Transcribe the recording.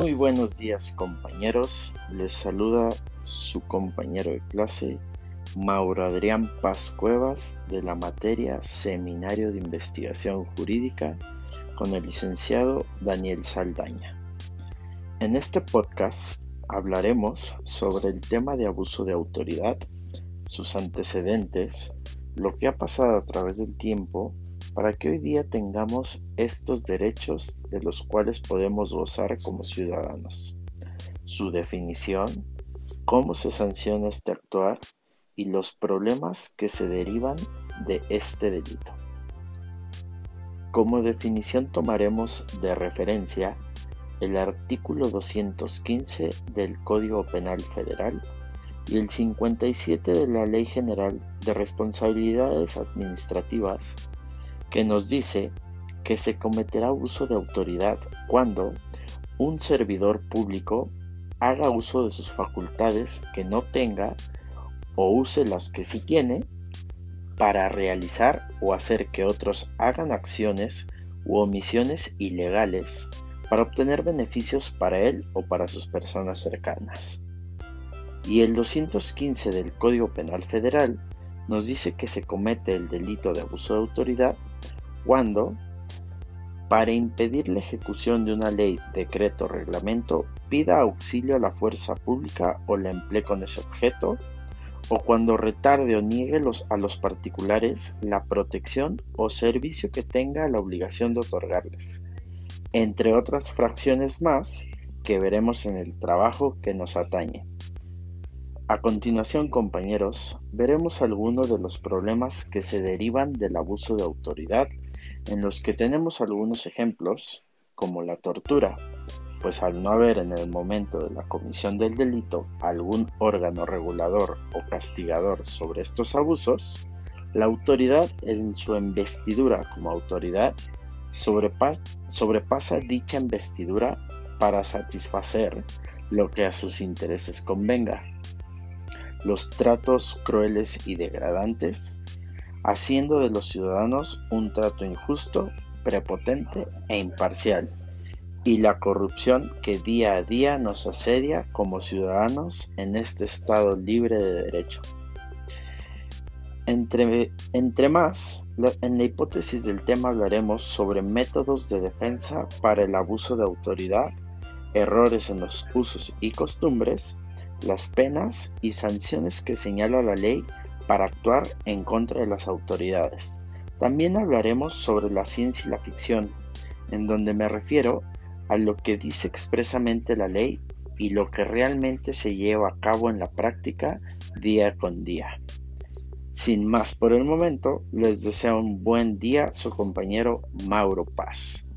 Muy buenos días compañeros, les saluda su compañero de clase Mauro Adrián Paz Cuevas de la materia Seminario de Investigación Jurídica con el licenciado Daniel Saldaña. En este podcast hablaremos sobre el tema de abuso de autoridad, sus antecedentes, lo que ha pasado a través del tiempo para que hoy día tengamos estos derechos de los cuales podemos gozar como ciudadanos. Su definición, cómo se sanciona este actuar y los problemas que se derivan de este delito. Como definición tomaremos de referencia el artículo 215 del Código Penal Federal y el 57 de la Ley General de Responsabilidades Administrativas que nos dice que se cometerá abuso de autoridad cuando un servidor público haga uso de sus facultades que no tenga o use las que sí tiene para realizar o hacer que otros hagan acciones u omisiones ilegales para obtener beneficios para él o para sus personas cercanas. Y el 215 del Código Penal Federal nos dice que se comete el delito de abuso de autoridad cuando, para impedir la ejecución de una ley, decreto o reglamento, pida auxilio a la fuerza pública o la emplee con ese objeto, o cuando retarde o niegue a los particulares la protección o servicio que tenga la obligación de otorgarles, entre otras fracciones más que veremos en el trabajo que nos atañe. A continuación, compañeros, veremos algunos de los problemas que se derivan del abuso de autoridad en los que tenemos algunos ejemplos, como la tortura, pues al no haber en el momento de la comisión del delito algún órgano regulador o castigador sobre estos abusos, la autoridad en su investidura como autoridad sobrepasa dicha investidura para satisfacer lo que a sus intereses convenga. Los tratos crueles y degradantes haciendo de los ciudadanos un trato injusto, prepotente e imparcial, y la corrupción que día a día nos asedia como ciudadanos en este Estado libre de derecho. Entre, más, en la hipótesis del tema hablaremos sobre métodos de defensa para el abuso de autoridad, errores en los usos y costumbres, las penas y sanciones que señala la ley para actuar en contra de las autoridades. También hablaremos sobre la ciencia y la ficción, en donde me refiero a lo que dice expresamente la ley y lo que realmente se lleva a cabo en la práctica día con día. Sin más por el momento, les deseo un buen día su compañero Mauro Paz.